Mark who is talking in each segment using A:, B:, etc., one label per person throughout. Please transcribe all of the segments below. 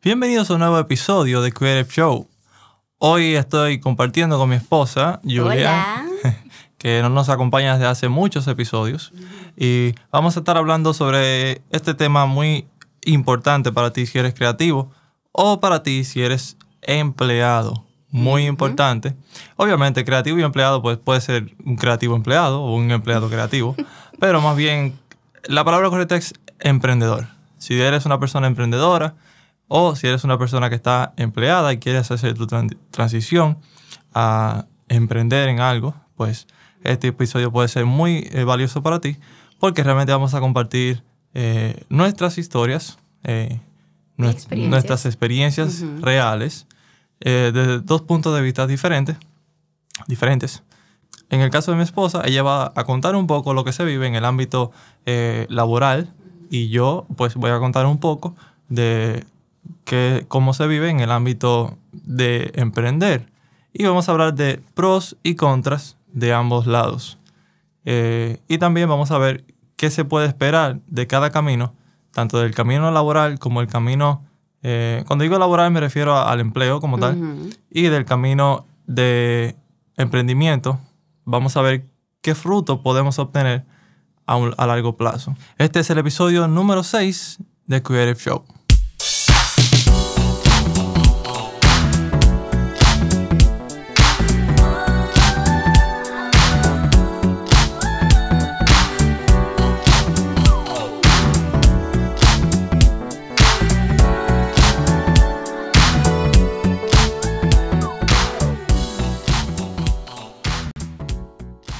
A: Bienvenidos a un nuevo episodio de Creative Show. Hoy estoy compartiendo con mi esposa, Julia, que nos acompaña desde hace muchos episodios. Y vamos a estar hablando sobre este tema muy importante para ti si eres creativo o para ti si eres empleado. Muy importante. Obviamente, creativo y empleado pues, puede ser un creativo empleado o un empleado creativo, pero más bien la palabra correcta es emprendedor. Si eres una persona emprendedora, o si eres una persona que está empleada y quieres hacer tu transición a emprender en algo, pues este episodio puede ser muy eh, valioso para ti porque realmente vamos a compartir eh, nuestras historias, eh, nuestras experiencias reales desde dos puntos de vista diferentes, diferentes. En el caso de mi esposa, ella va a contar un poco lo que se vive en el ámbito laboral y yo pues voy a contar un poco de que, cómo se vive en el ámbito de emprender. Y vamos a hablar de pros y contras de ambos lados. Eh, y también vamos a ver qué se puede esperar de cada camino, tanto del camino laboral como el camino, eh, cuando digo laboral me refiero al empleo como tal, y del camino de emprendimiento, vamos a ver qué fruto podemos obtener a, a largo plazo. Este es el episodio número 6 de Creative Show.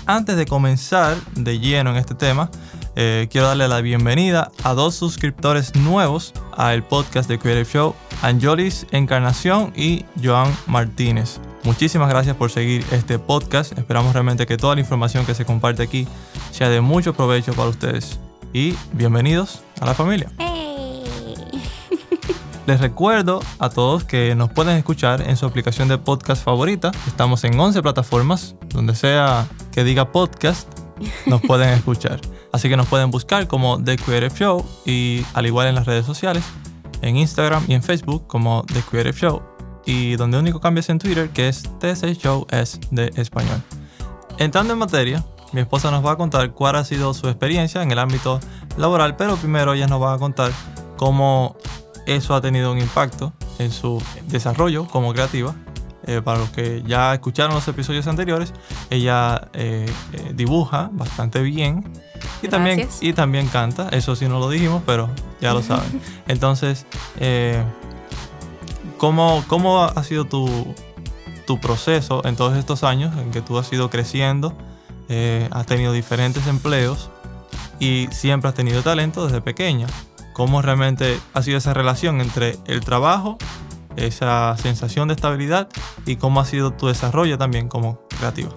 A: Antes de comenzar de lleno en este tema, eh, quiero darle la bienvenida a dos suscriptores nuevos al podcast de Creative Show, Angelis Encarnación y Joan Martínez. Muchísimas gracias por seguir este podcast. Esperamos realmente que toda la información que se comparte aquí sea de mucho provecho para ustedes. Y bienvenidos a la familia. Les recuerdo a todos que nos pueden escuchar en su aplicación de podcast favorita. Estamos en 11 plataformas, donde sea que diga podcast, nos pueden escuchar. Así que nos pueden buscar como The Creative Show y al igual en las redes sociales, en Instagram y en Facebook como The Creative Show. Y donde único cambio es en Twitter, que es TC Show es de español. Entrando en materia, mi esposa nos va a contar cuál ha sido su experiencia en el ámbito laboral, pero primero ella nos va a contar cómo eso ha tenido un impacto en su desarrollo como creativa. Eh, para los que ya escucharon los episodios anteriores, ella eh, eh, dibuja bastante bien y también, y también canta. Eso sí no lo dijimos, pero ya lo saben. Entonces, ¿cómo, ¿cómo, ha sido tu, tu, proceso en todos estos años en que tú has ido creciendo? has tenido diferentes empleos y siempre has tenido talento desde pequeña cómo realmente ha sido esa relación entre el trabajo, esa sensación de estabilidad y cómo ha sido tu desarrollo también como creativo.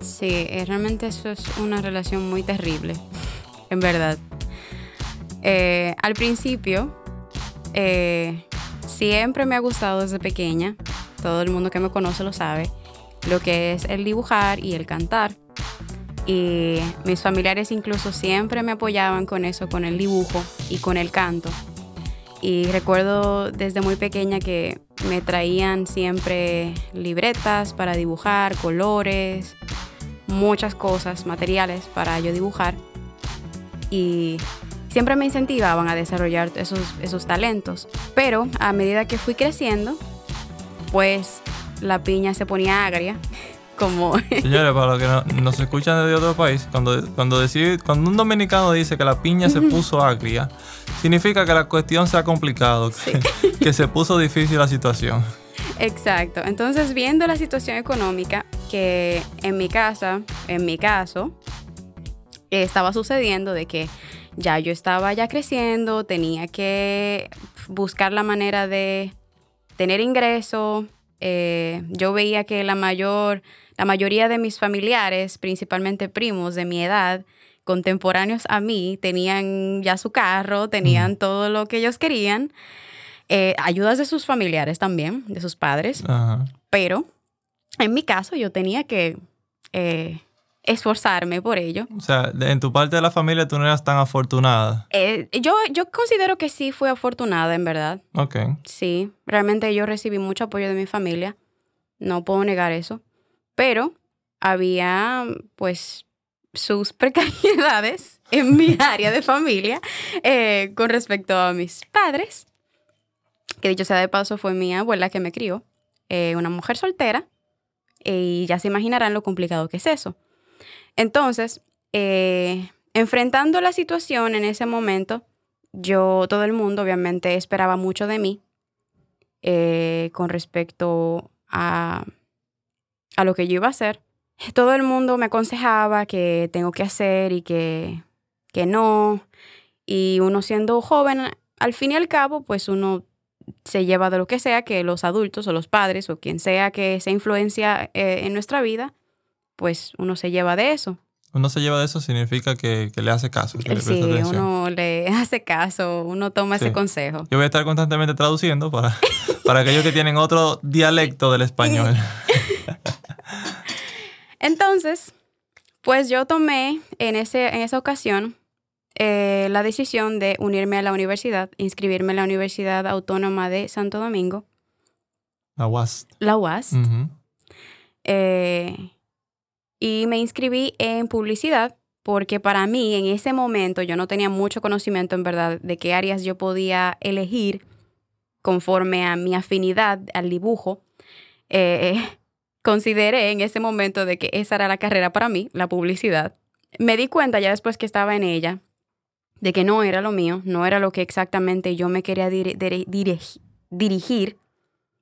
B: Sí, eh, realmente eso es una relación muy terrible, en verdad. Eh, al principio, eh, siempre me ha gustado desde pequeña, todo el mundo que me conoce lo sabe, lo que es el dibujar y el cantar. Y mis familiares incluso siempre me apoyaban con eso, con el dibujo y con el canto. Y recuerdo desde muy pequeña que me traían siempre libretas para dibujar, colores, muchas cosas, materiales para yo dibujar. Y siempre me incentivaban a desarrollar esos, esos talentos. Pero a medida que fui creciendo, pues la piña se ponía agria como...
A: Señores, para los que no, nos escuchan desde otro país, cuando, cuando, decide, cuando un dominicano dice que la piña se puso agria, significa que la cuestión se ha complicado, que, se puso difícil la situación.
B: Exacto. Entonces, viendo la situación económica que en mi casa, en mi caso, estaba sucediendo de que ya yo estaba ya creciendo, tenía que buscar la manera de tener ingreso. Eh, yo veía que la mayor la mayoría de mis familiares, principalmente primos de mi edad, contemporáneos a mí, tenían ya su carro, tenían todo lo que ellos querían. Eh, ayudas de sus familiares también, de sus padres. Pero en mi caso yo tenía que eh, esforzarme por ello.
A: O sea, en tu parte de la familia tú no eras tan afortunada.
B: Eh, yo, yo considero que sí fui afortunada, en verdad.
A: Ok.
B: Sí, realmente yo recibí mucho apoyo de mi familia. No puedo negar eso. Pero había, pues, sus precariedades en mi área de familia eh, con respecto a mis padres. Que dicho sea de paso, fue mi abuela que me crió. Eh, una mujer soltera. y ya se imaginarán lo complicado que es eso. Entonces, eh, enfrentando la situación en ese momento, yo, todo el mundo obviamente esperaba mucho de mí con respecto a, a lo que yo iba a hacer. Todo el mundo me aconsejaba que tengo que hacer y que, que no. Y uno siendo joven, al fin y al cabo, pues uno se lleva de lo que sea que los adultos o los padres o quien sea que se influencia eh, en nuestra vida, pues uno se lleva de eso.
A: Uno se lleva de eso significa que, le hace caso. Que
B: sí, uno le hace caso, uno toma ese consejo.
A: Yo voy a estar constantemente traduciendo para, para aquellos que tienen otro dialecto del español.
B: Entonces, pues yo tomé en, ese, en esa ocasión eh, la decisión de unirme a la universidad, inscribirme en la Universidad Autónoma de Santo Domingo.
A: La UAS.
B: La UAS. Y me inscribí en publicidad porque para mí en ese momento yo no tenía mucho conocimiento en verdad de qué áreas yo podía elegir conforme a mi afinidad al dibujo. Eh, consideré en ese momento de que esa era la carrera para mí, la publicidad. Me di cuenta ya después que estaba en ella de que no era lo mío, no era lo que exactamente yo me quería dirigir.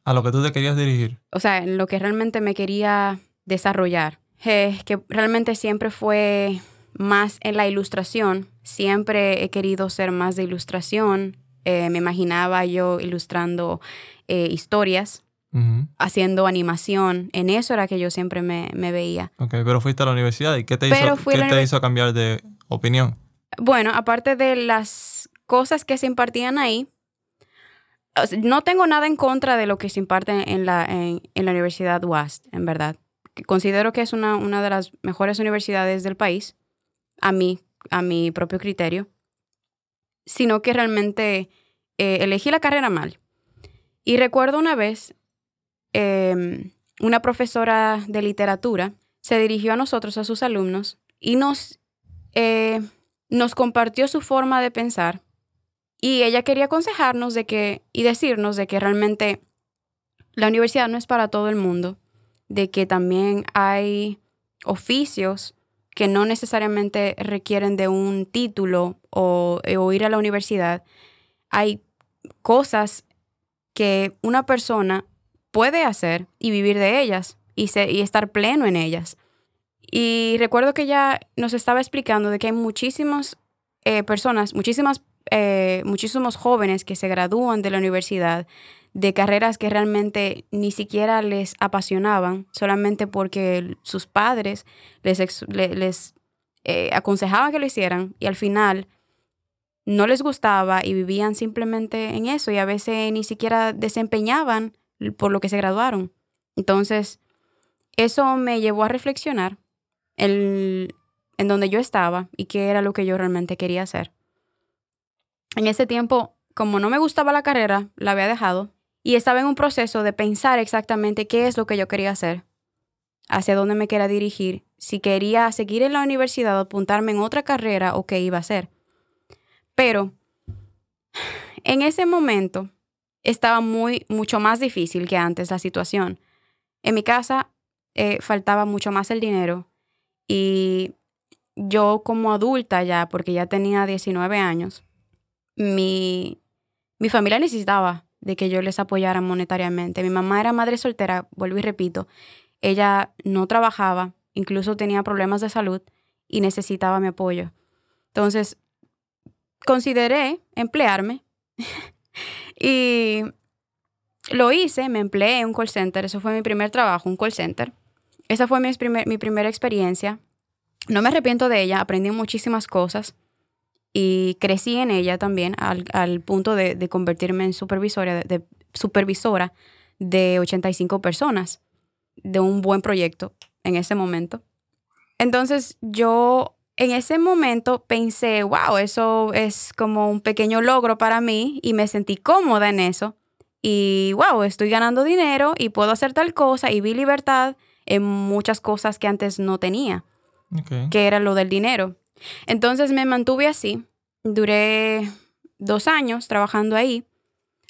A: A lo que tú te querías dirigir.
B: O sea, en lo que realmente me quería desarrollar. Eh, que realmente siempre fue más en la ilustración. Siempre he querido ser más de ilustración. Eh, me imaginaba yo ilustrando eh, historias, haciendo animación. En eso era que yo siempre me, veía.
A: Ok, pero fuiste a la universidad y ¿qué te, hizo, ¿qué te hizo cambiar de opinión?
B: Bueno, aparte de las cosas que se impartían ahí, no tengo nada en contra de lo que se imparte en la, en, en la Universidad West, en verdad considero que es una, una, de las mejores universidades del país, a mí, a mi propio criterio, sino que realmente eh, elegí la carrera mal. Y recuerdo una vez, em, una profesora de literatura se dirigió a nosotros, a sus alumnos, y nos, eh, nos compartió su forma de pensar. Y ella quería aconsejarnos de que, y decirnos de que realmente la universidad no es para todo el mundo de que también hay oficios que no necesariamente requieren de un título o, ir a la universidad. Hay cosas que una persona puede hacer y vivir de ellas y, y estar pleno en ellas. Y recuerdo que ella nos estaba explicando de que hay muchísimas eh, personas, muchísimas, eh, muchísimos jóvenes que se gradúan de la universidad de carreras que realmente ni siquiera les apasionaban, solamente porque sus padres les, les eh, aconsejaban que lo hicieran y al final no les gustaba y vivían simplemente en eso y a veces ni siquiera desempeñaban por lo que se graduaron. Entonces, eso me llevó a reflexionar en, donde yo estaba y qué era lo que yo realmente quería hacer. En ese tiempo, como no me gustaba la carrera, la había dejado y estaba en un proceso de pensar exactamente qué es lo que yo quería hacer, hacia dónde me quería dirigir, si quería seguir en la universidad o apuntarme en otra carrera o qué iba a hacer. Pero en ese momento estaba muy, mucho más difícil que antes la situación. En mi casa eh, faltaba mucho más el dinero y yo como adulta ya, porque ya tenía 19 años, mi, mi familia necesitaba de que yo les apoyara monetariamente. Mi mamá era madre soltera, vuelvo y repito. Ella no trabajaba, incluso tenía problemas de salud y necesitaba mi apoyo. Entonces, consideré emplearme y lo hice, me empleé en un call center, eso fue mi primer trabajo, un call center. Esa fue mi, mi primera experiencia. No me arrepiento de ella, aprendí muchísimas cosas y crecí en ella también al, punto de, convertirme en supervisora de, supervisora de 85 personas de un buen proyecto en ese momento. Entonces yo en ese momento pensé, wow, eso es como un pequeño logro para mí y me sentí cómoda en eso. Y wow, estoy ganando dinero y puedo hacer tal cosa y vi libertad en muchas cosas que antes no tenía, que era lo del dinero. Entonces me mantuve así, duré dos años trabajando ahí,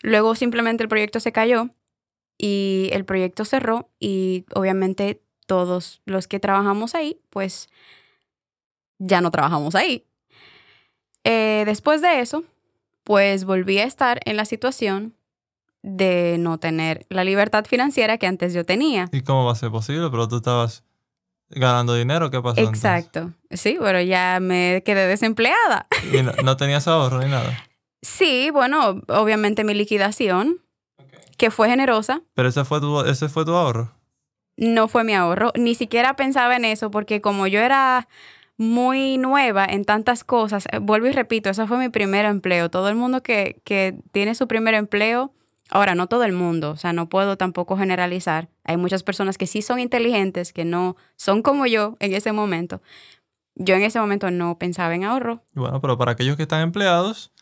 B: luego simplemente el proyecto se cayó y el proyecto cerró y obviamente todos los que trabajamos ahí, pues ya no trabajamos ahí. Eh, después de eso, pues volví a estar en la situación de no tener la libertad financiera que antes yo tenía.
A: ¿Y cómo va a ser posible? Pero tú estabas ganando dinero, ¿qué pasó?
B: Exacto. Sí, pero ya me quedé desempleada.
A: ¿Y no, tenías ahorro ni nada?
B: Sí, bueno, obviamente mi liquidación, que fue generosa.
A: ¿Pero ese fue, tu, ese fue tu ahorro?
B: No fue mi ahorro. Ni siquiera pensaba en eso porque como yo era muy nueva en tantas cosas, eh, vuelvo y repito, ese fue mi primer empleo. Todo el mundo que, que tiene su primer empleo Ahora, no todo el mundo, o sea, no puedo tampoco generalizar. Hay muchas personas que sí son inteligentes, que no son como yo en ese momento. Yo en ese momento no pensaba en ahorro.
A: Bueno, pero para aquellos que están empleados,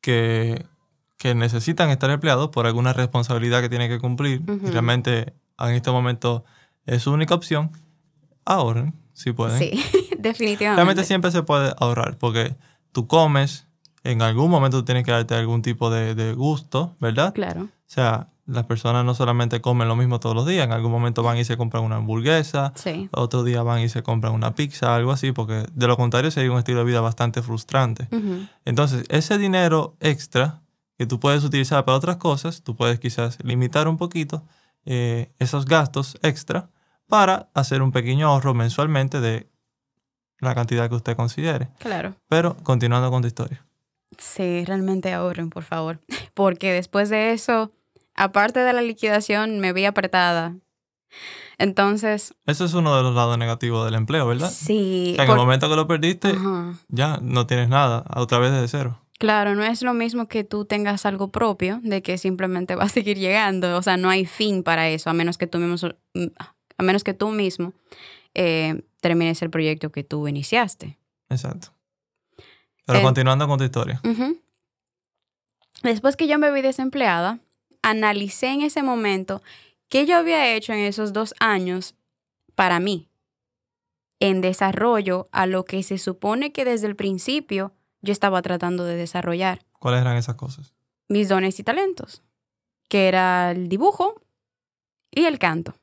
A: que, que necesitan estar empleados por alguna responsabilidad que tienen que cumplir, y realmente en este momento es su única opción, ahorren, si pueden.
B: Sí, definitivamente.
A: Realmente siempre se puede ahorrar, porque tú comes, en algún momento tienes que darte algún tipo de, gusto, ¿verdad?
B: Claro.
A: O sea, las personas no solamente comen lo mismo todos los días, en algún momento van y se compran una hamburguesa,
B: sí.
A: otro día van y se compran una pizza, algo así, porque de lo contrario sería un estilo de vida bastante frustrante. Entonces, ese dinero extra que tú puedes utilizar para otras cosas, tú puedes quizás limitar un poquito eh, esos gastos extra para hacer un pequeño ahorro mensualmente de la cantidad que usted considere.
B: Claro.
A: Pero continuando con tu historia.
B: Sí, realmente ahorren, por favor. Porque después de eso, aparte de la liquidación, me vi apretada. Entonces...
A: Eso es uno de los lados negativos del empleo, ¿verdad?
B: Sí.
A: en el momento que lo perdiste, ya no tienes nada, otra vez desde cero.
B: Claro, no es lo mismo que tú tengas algo propio, de que simplemente va a seguir llegando. O sea, no hay fin para eso, a menos que tú mismo, a menos que tú mismo eh, termines el proyecto que tú iniciaste.
A: Exacto. Pero eh, continuando con tu historia.
B: Después que yo me vi desempleada, analicé en ese momento qué yo había hecho en esos dos años para mí, en desarrollo a lo que se supone que desde el principio yo estaba tratando de desarrollar.
A: ¿Cuáles eran esas cosas?
B: Mis dones y talentos, que era el dibujo y el canto.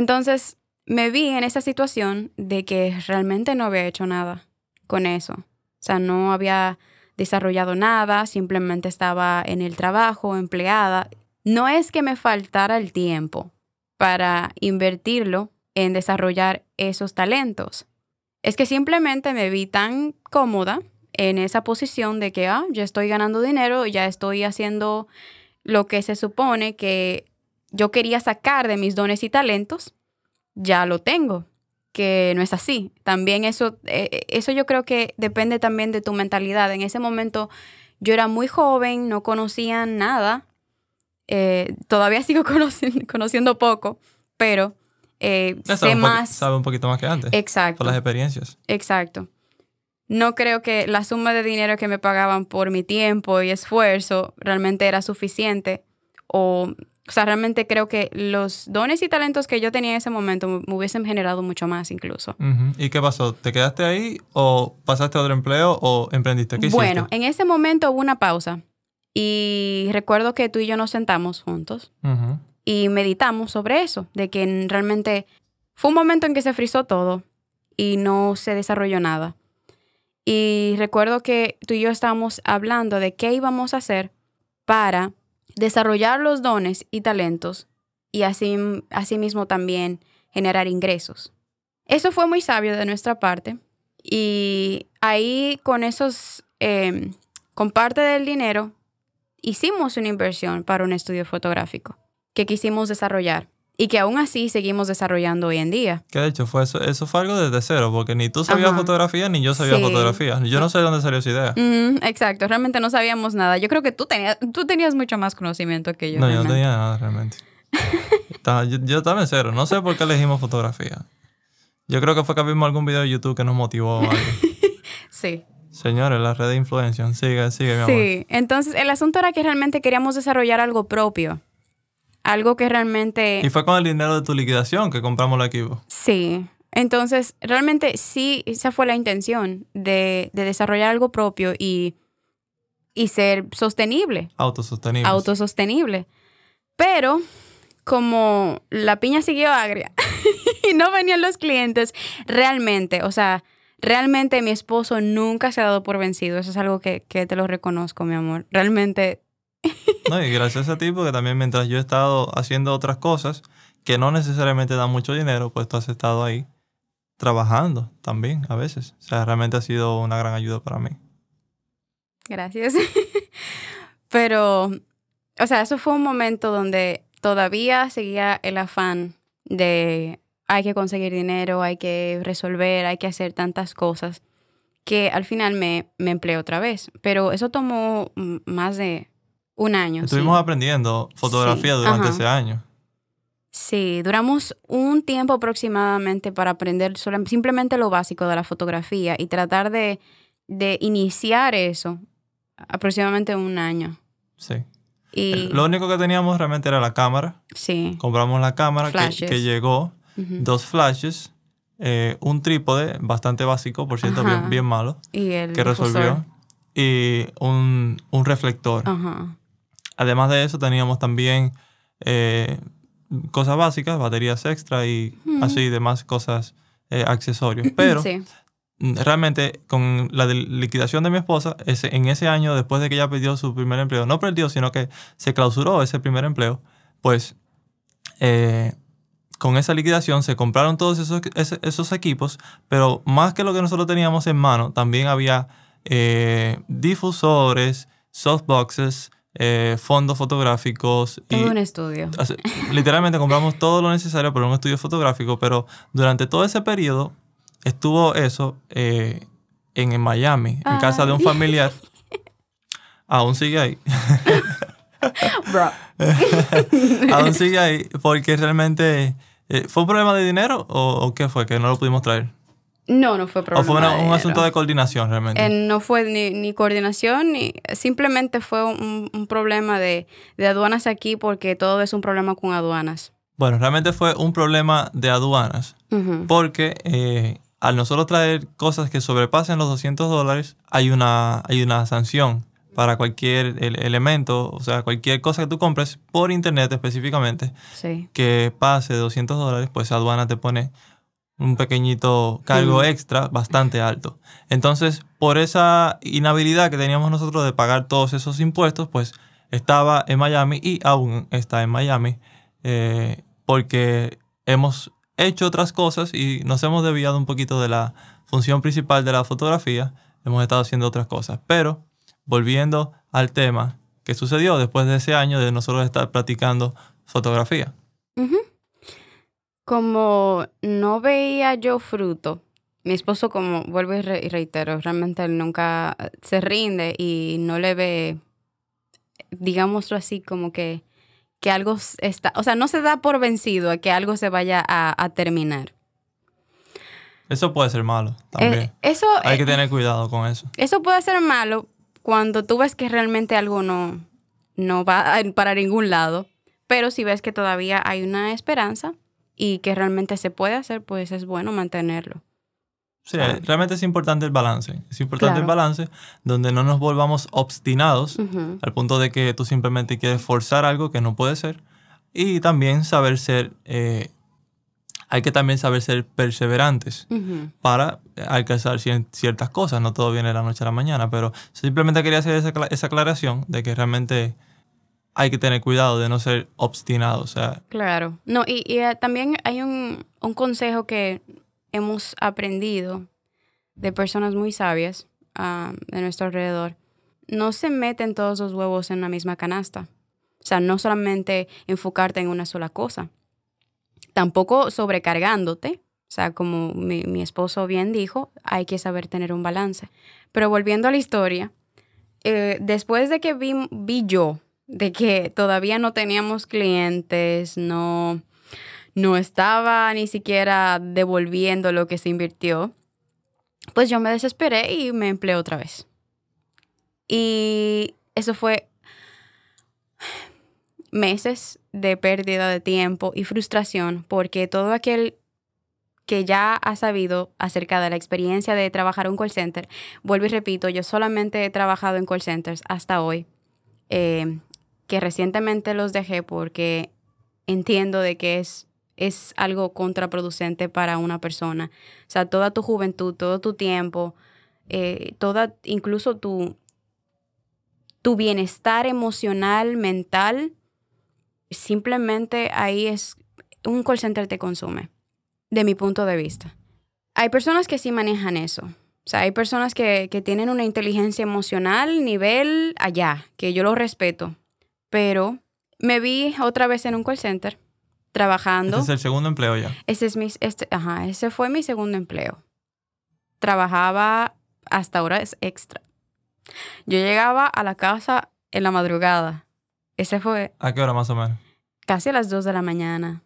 B: Entonces me vi en esa situación de que realmente no había hecho nada con eso. O sea, no había desarrollado nada, simplemente estaba en el trabajo, empleada. No es que me faltara el tiempo para invertirlo en desarrollar esos talentos. Es que simplemente me vi tan cómoda en esa posición de que, ah, ya estoy ganando dinero, ya estoy haciendo lo que se supone que yo quería sacar de mis dones y talentos, ya lo tengo que no es así. También eso, eh, eso yo creo que depende también de tu mentalidad. En ese momento yo era muy joven, no conocía nada. Eh, todavía sigo conociendo, conociendo poco, pero eh, sé más.
A: Sabe un poquito más que antes.
B: Exacto.
A: Por las experiencias.
B: Exacto. No creo que la suma de dinero que me pagaban por mi tiempo y esfuerzo realmente era suficiente o o sea, realmente creo que los dones y talentos que yo tenía en ese momento me hubiesen generado mucho más incluso.
A: ¿Y qué pasó? ¿Te quedaste ahí o pasaste a otro empleo o emprendiste? ¿Qué
B: bueno, en ese momento hubo una pausa y recuerdo que tú y yo nos sentamos juntos y meditamos sobre eso, de que realmente fue un momento en que se frizó todo y no se desarrolló nada. Y recuerdo que tú y yo estábamos hablando de qué íbamos a hacer para desarrollar los dones y talentos y así, mismo también generar ingresos. Eso fue muy sabio de nuestra parte y ahí con esos, em, con parte del dinero, hicimos una inversión para un estudio fotográfico que quisimos desarrollar y que aún así seguimos desarrollando hoy en día.
A: Que de hecho fue eso, eso fue algo desde cero, porque ni tú sabías fotografía ni yo sabía fotografía. Yo no sé de dónde salió esa idea.
B: exacto, realmente no sabíamos nada. Yo creo que tú tenías, tú tenías mucho más conocimiento que yo.
A: No, yo no tenía nada realmente. yo, estaba en cero, no sé por qué elegimos fotografía. Yo creo que fue que vimos algún video de YouTube que nos motivó. Algo.
B: sí.
A: Señores, la red de influencia. Sigue, sigue, mi amor.
B: Sí, entonces el asunto era que realmente queríamos desarrollar algo propio. Algo que realmente...
A: Y fue con el dinero de tu liquidación que compramos el equipo.
B: Sí. Entonces, realmente sí, esa fue la intención de, de desarrollar algo propio y, y ser sostenible.
A: Autosostenible.
B: Autosostenible. Pero como la piña siguió agria y no venían los clientes, realmente, o sea, realmente mi esposo nunca se ha dado por vencido. Eso es algo que, que te lo reconozco, mi amor. Realmente.
A: No, y gracias a ti, porque también mientras yo he estado haciendo otras cosas que no necesariamente dan mucho dinero, pues tú has estado ahí trabajando también a veces. O sea, realmente ha sido una gran ayuda para mí.
B: Gracias. Pero, o sea, eso fue un momento donde todavía seguía el afán de hay que conseguir dinero, hay que resolver, hay que hacer tantas cosas, que al final me, me empleé otra vez. Pero eso tomó más de un año.
A: Estuvimos aprendiendo fotografía durante ese año.
B: Sí, duramos un tiempo aproximadamente para aprender simplemente lo básico de la fotografía y tratar de, de iniciar eso aproximadamente un año.
A: Sí. Y... Lo único que teníamos realmente era la cámara.
B: Sí.
A: Compramos la cámara que, que, llegó dos flashes, eh, un trípode bastante básico, por cierto, bien, bien, malo, que resolvió, y un, un reflector. Además de eso, teníamos también eh, cosas básicas, baterías extra y así demás cosas eh, accesorios. Pero realmente con la liquidación de mi esposa, ese, en ese año, después de que ella perdió su primer empleo, no perdió, sino que se clausuró ese primer empleo, pues con esa liquidación se compraron todos esos, esos, equipos, pero más que lo que nosotros teníamos en mano, también había eh, difusores, softboxes, eh, fondos fotográficos.
B: Todo un estudio.
A: Literalmente compramos todo lo necesario para un estudio fotográfico, pero durante todo ese periodo estuvo eso eh, en, Miami, en casa de un familiar. Aún sigue ahí. Bro. Aún sigue ahí, porque realmente eh, ¿Fue un problema de dinero o, qué fue? Que no lo pudimos traer.
B: No, no fue problema.
A: ¿O fue un asunto de coordinación realmente?
B: Eh, no fue ni, coordinación, ni simplemente fue un, problema de, aduanas aquí porque todo es un problema con aduanas.
A: Bueno, realmente fue un problema de aduanas porque eh, al nosotros traer cosas que sobrepasen los 200 dólares hay una, hay una sanción para cualquier elemento, o sea, cualquier cosa que tú compres por internet específicamente, que pase de 200 dólares, pues aduana te pone un pequeñito cargo extra bastante alto. Entonces, por esa inhabilidad que teníamos nosotros de pagar todos esos impuestos, pues estaba en Miami y aún está en Miami, eh, porque hemos hecho otras cosas y nos hemos desviado un poquito de la función principal de la fotografía, hemos estado haciendo otras cosas, pero volviendo al tema que sucedió después de ese año de nosotros estar practicando fotografía.
B: Como no veía yo fruto, mi esposo, como vuelvo y, reitero, realmente él nunca se rinde y no le ve, digámoslo así, como que, que algo está, o sea, no se da por vencido a que algo se vaya a, terminar.
A: Eso puede ser malo también. Eh, eso, Hay que eh, tener cuidado con eso.
B: Eso puede ser malo, cuando tú ves que realmente algo no, no va para ningún lado, pero si ves que todavía hay una esperanza y que realmente se puede hacer, pues es bueno mantenerlo.
A: Sí, realmente es importante el balance. Es importante el balance donde no nos volvamos obstinados al punto de que tú simplemente quieres forzar algo que no puede ser. Y también saber ser eh, hay que también saber ser perseverantes para alcanzar ciertas cosas. No todo viene de la noche a la mañana, pero simplemente quería hacer esa, esa aclaración de que realmente hay que tener cuidado de no ser obstinado. O sea.
B: Claro. No, y, eh, también hay un, consejo que hemos aprendido de personas muy sabias ah, de nuestro alrededor. No se meten todos los huevos en la misma canasta. O sea, no solamente enfocarte en una sola cosa tampoco sobrecargándote. O sea, como mi, esposo bien dijo, hay que saber tener un balance. Pero volviendo a la historia, eh, después de que vi, vi, yo de que todavía no teníamos clientes, no, no estaba ni siquiera devolviendo lo que se invirtió, pues yo me desesperé y me empleé otra vez. Y eso fue meses de pérdida de tiempo y frustración porque todo aquel que ya ha sabido acerca de la experiencia de trabajar en call center, vuelvo y repito, yo solamente he trabajado en call centers hasta hoy, eh, que recientemente los dejé porque entiendo de que es, es algo contraproducente para una persona. O sea, toda tu juventud, todo tu tiempo, eh, toda, incluso tu, tu bienestar emocional, mental, simplemente ahí es, un call center te consume, de mi punto de vista. Hay personas que sí manejan eso. O sea, hay personas que, que tienen una inteligencia emocional nivel allá, que yo lo respeto. Pero me vi otra vez en un call center trabajando.
A: Ese es el segundo empleo ya.
B: Ese es mi, este, ajá, ese fue mi segundo empleo. Trabajaba hasta horas extra. Yo llegaba a la casa en la madrugada. Ese fue.
A: ¿A qué hora más o menos?
B: Casi a las 2 de la mañana.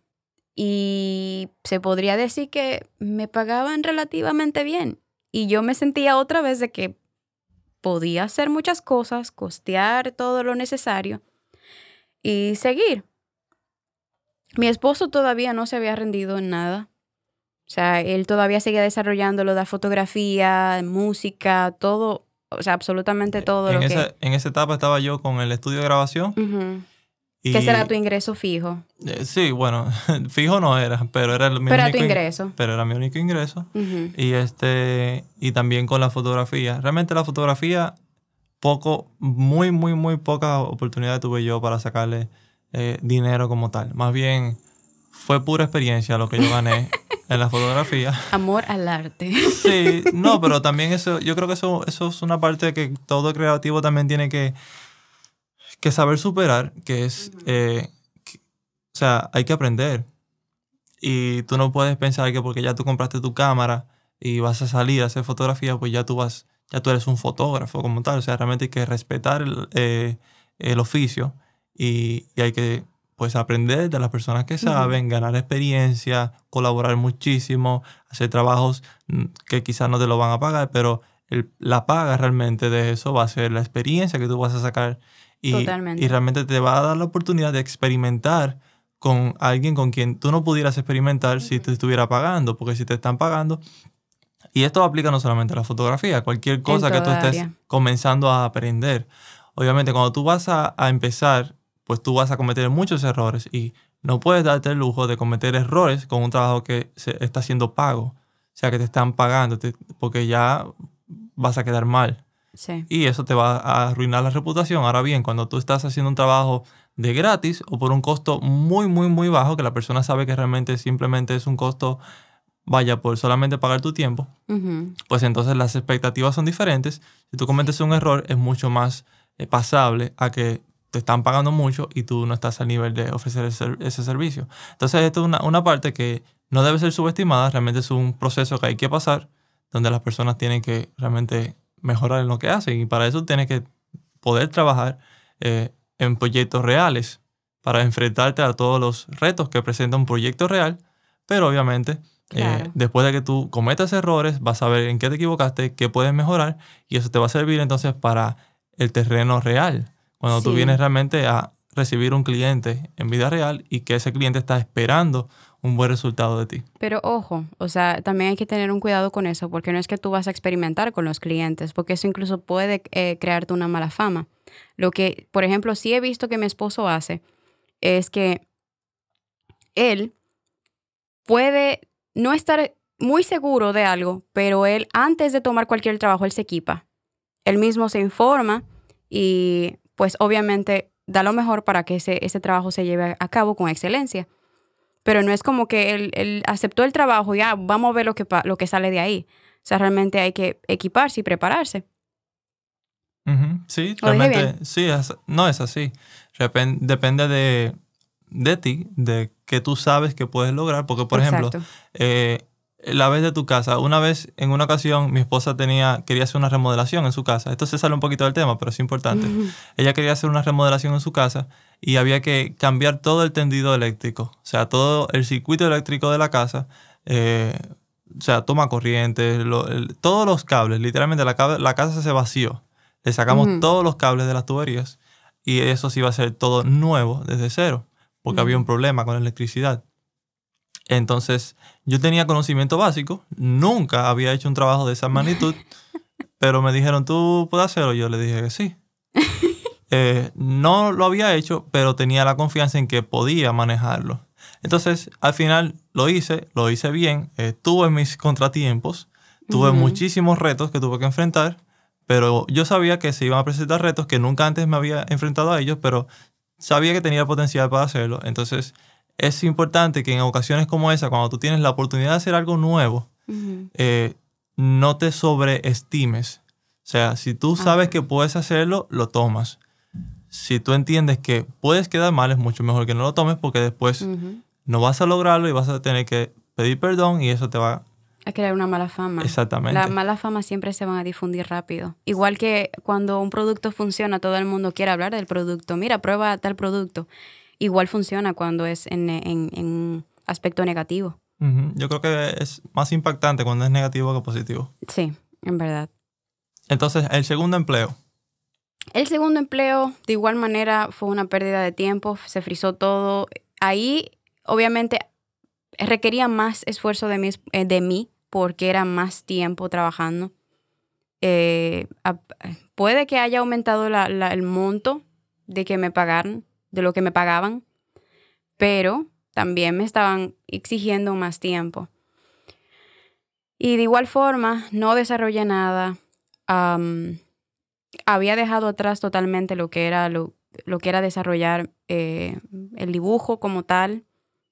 B: Y se podría decir que me pagaban relativamente bien. Y yo me sentía otra vez de que podía hacer muchas cosas, costear todo lo necesario y seguir. Mi esposo todavía no se había rendido en nada. O sea, él todavía seguía desarrollando lo de fotografía, música, todo, o sea, absolutamente todo
A: en
B: lo
A: esa,
B: que...
A: En esa etapa estaba yo con el estudio de grabación. Y,
B: Que será tu ingreso fijo.
A: eh, sí, bueno, fijo no era, pero era el- mi
B: Pero era
A: único
B: tu
A: in-
B: ingreso.
A: Pero era mi único ingreso. Y este y también con la fotografía. Realmente la fotografía poco muy muy muy pocas oportunidades tuve yo para sacarle eh, dinero como tal. Más bien fue pura experiencia lo que yo gané en la fotografía.
B: Amor al arte.
A: Sí, no, pero también eso, yo creo que eso, eso es una parte que todo creativo también tiene que, que saber superar, que es, eh, que- o sea, hay que aprender. Y tú no puedes pensar que porque ya tú compraste tu cámara y vas a salir a hacer fotografía, pues ya tú vas, ya tú eres un fotógrafo como tal. O sea, realmente hay que respetar el, eh, el oficio y, y hay que pues aprender de las personas que saben, ganar experiencia, colaborar muchísimo, hacer trabajos mm, que quizás no te lo van a pagar, pero el- la paga realmente de eso va a ser la experiencia que tú vas a sacar y,
B: Totalmente.
A: y realmente te va a dar la oportunidad de experimentar con alguien con quien tú no pudieras experimentar si te estuviera pagando, porque si te están pagando, y esto aplica no solamente a la fotografía, cualquier cosa que tú estés
B: área.
A: comenzando a aprender. Obviamente, cuando tú vas a, a empezar, pues tú vas a cometer muchos errores y no puedes darte el lujo de cometer errores con un trabajo que se está siendo pago. O sea, que te están pagando, te- porque ya vas a quedar mal.
B: Sí.
A: Y eso te va a arruinar la reputación. Ahora bien, cuando tú estás haciendo un trabajo de gratis o por un costo muy, muy, muy bajo, que la persona sabe que realmente simplemente es un costo, vaya, por solamente pagar tu tiempo, pues entonces las expectativas son diferentes. Si tú cometes un error, es mucho más eh, pasable a que te están pagando mucho y tú no estás al nivel de ofrecer ese servicio. Entonces, esto es una, una parte que no debe ser subestimada, realmente es un proceso que hay que pasar, donde las personas tienen que realmente mejorar en lo que hacen y para eso tienes que poder trabajar eh, en proyectos reales para enfrentarte a todos los retos que presenta un proyecto real, pero obviamente eh, después de que tú cometas errores, vas a ver en qué te equivocaste, qué puedes mejorar y eso te va a servir entonces para el terreno real. Cuando tú vienes realmente a recibir un cliente en vida real y que ese cliente está esperando un buen resultado de ti.
B: Pero ojo, o sea, también hay que tener un cuidado con eso, porque no es que tú vas a experimentar con los clientes, porque eso incluso puede eh, crearte una mala fama. Lo que, por ejemplo, sí he visto que mi esposo hace es que él puede no estar muy seguro de algo, pero él antes de tomar cualquier trabajo, él se equipa. Él mismo se informa y pues obviamente da lo mejor para que ese, ese trabajo se lleve a cabo con excelencia. Pero no es como que él, él aceptó el trabajo y ya vamos a ver lo que, lo que sale de ahí. O sea, realmente hay que equiparse y prepararse.
A: Sí,
B: ¿Lo dije
A: realmente, sí, es- no es así. Repen- depende de, de ti, de qué tú sabes que puedes lograr, porque por ejemplo, eh, la vez de tu casa, una vez, en una ocasión, mi esposa tenía, quería hacer una remodelación en su casa. Esto se sale un poquito del tema, pero es importante. Ella quería hacer una remodelación en su casa y había que cambiar todo el tendido eléctrico, o sea, todo el circuito eléctrico de la casa, eh, o sea, toma corriente, todos los cables, literalmente la, la, casa se vació. Le sacamos todos los cables de las tuberías y eso sí iba a ser todo nuevo desde cero, porque había un problema con la electricidad. Entonces, yo tenía conocimiento básico, nunca había hecho un trabajo de esa magnitud, pero me dijeron, ¿tú puedes hacerlo? Yo le dije que sí. Eh, no lo había hecho, pero tenía la confianza en que podía manejarlo. Entonces, al final lo hice, lo hice bien, eh, tuve mis contratiempos, tuve muchísimos retos que tuve que enfrentar, pero yo sabía que se iban a presentar retos que nunca antes me había enfrentado a ellos, pero sabía que tenía potencial para hacerlo. Entonces, es importante que en ocasiones como esa, cuando tú tienes la oportunidad de hacer algo nuevo, eh, no te sobreestimes. O sea, si tú sabes que puedes hacerlo, lo tomas si tú entiendes que puedes quedar mal, es mucho mejor que no lo tomes porque después no vas a lograrlo y vas a tener que pedir perdón y eso te va
B: a crear una mala fama.
A: Exactamente.
B: La mala fama siempre se van a difundir rápido. Igual que cuando un producto funciona, todo el mundo quiere hablar del producto. Mira, prueba tal producto. Igual funciona cuando es en, en, aspecto negativo.
A: Yo creo que es más impactante cuando es negativo que positivo.
B: Sí, en verdad.
A: Entonces, el segundo empleo.
B: El segundo empleo, de igual manera, fue una pérdida de tiempo, se frizó todo. Ahí, obviamente, requería más esfuerzo de mí, eh, de mí porque era más tiempo trabajando. Eh, puede que haya aumentado el monto de que me pagaran, de lo que me pagaban, pero también me estaban exigiendo más tiempo. Y de igual forma, no desarrollé nada había dejado atrás totalmente lo que era, lo, que era desarrollar eh, el dibujo como tal,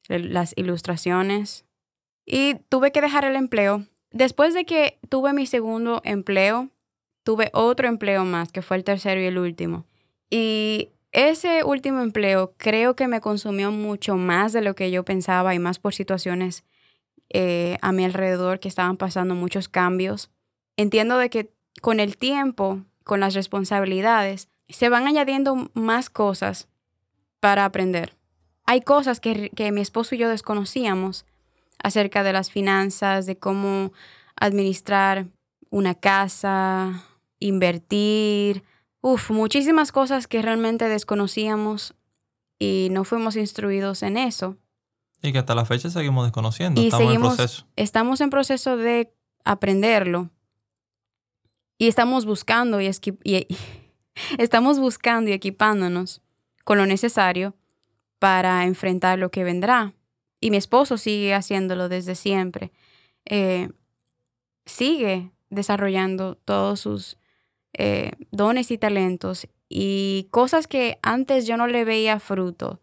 B: las ilustraciones. Y tuve que dejar el empleo. Después de que tuve mi segundo empleo, tuve otro empleo más, que fue el tercero y el último. Y ese último empleo creo que me consumió mucho más de lo que yo pensaba y más por situaciones eh, a mi alrededor que estaban pasando muchos cambios. Entiendo de que con el tiempo con las responsabilidades, se van añadiendo más cosas para aprender. Hay cosas que, mi esposo y yo desconocíamos acerca de las finanzas, de cómo administrar una casa, invertir, uf, muchísimas cosas que realmente desconocíamos y no fuimos instruidos en eso.
A: Y que hasta la fecha seguimos desconociendo, estamos en proceso.
B: Estamos en proceso de aprenderlo y estamos buscando y, estamos buscando y equipándonos con lo necesario para enfrentar lo que vendrá. Y mi esposo sigue haciéndolo desde siempre. Eh, sigue desarrollando todos sus eh, dones y talentos y cosas que antes yo no le veía fruto.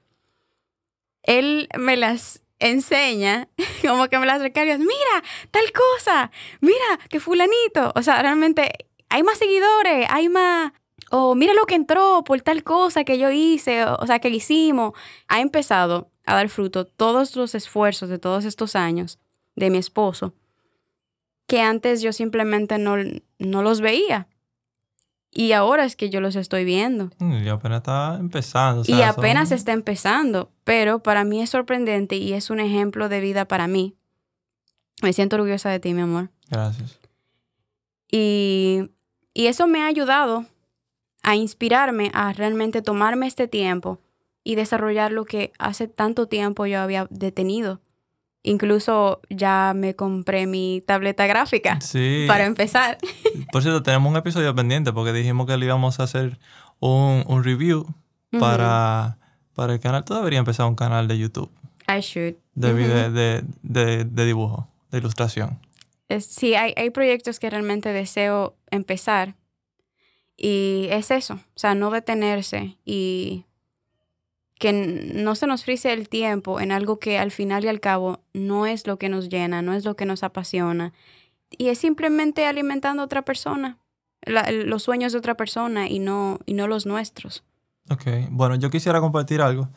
B: Él me las enseña, como que me las recarga, mira, tal cosa, mira, que fulanito. O sea, realmente hay más seguidores, hay más, o mira lo que entró por tal cosa que yo hice, o, sea, que hicimos. Ha empezado a dar fruto todos los esfuerzos de todos estos años de mi esposo, que antes yo simplemente no, no los veía. Y ahora es que yo los estoy viendo.
A: Mm, y apenas está empezando.
B: y apenas está empezando, pero para mí es sorprendente y es un ejemplo de vida para mí. Me siento orgullosa de ti, mi amor.
A: Gracias.
B: Y y eso me ha ayudado a inspirarme a realmente tomarme este tiempo y desarrollar lo que hace tanto tiempo yo había detenido. Incluso ya me compré mi tableta gráfica para empezar.
A: Por cierto, tenemos un episodio pendiente porque dijimos que le íbamos a hacer un, review para, para el canal. Tú deberías empezar un canal de YouTube.
B: I should.
A: De, de dibujo, de ilustración
B: sí, hay, hay proyectos que realmente deseo empezar y es eso, o sea, no detenerse y que no se nos frise el tiempo en algo que al final y al cabo no es lo que nos llena, no es lo que nos apasiona. Y es simplemente alimentando a otra persona, los sueños de otra persona y no, y no los nuestros.
A: Ok, bueno, yo quisiera compartir algo.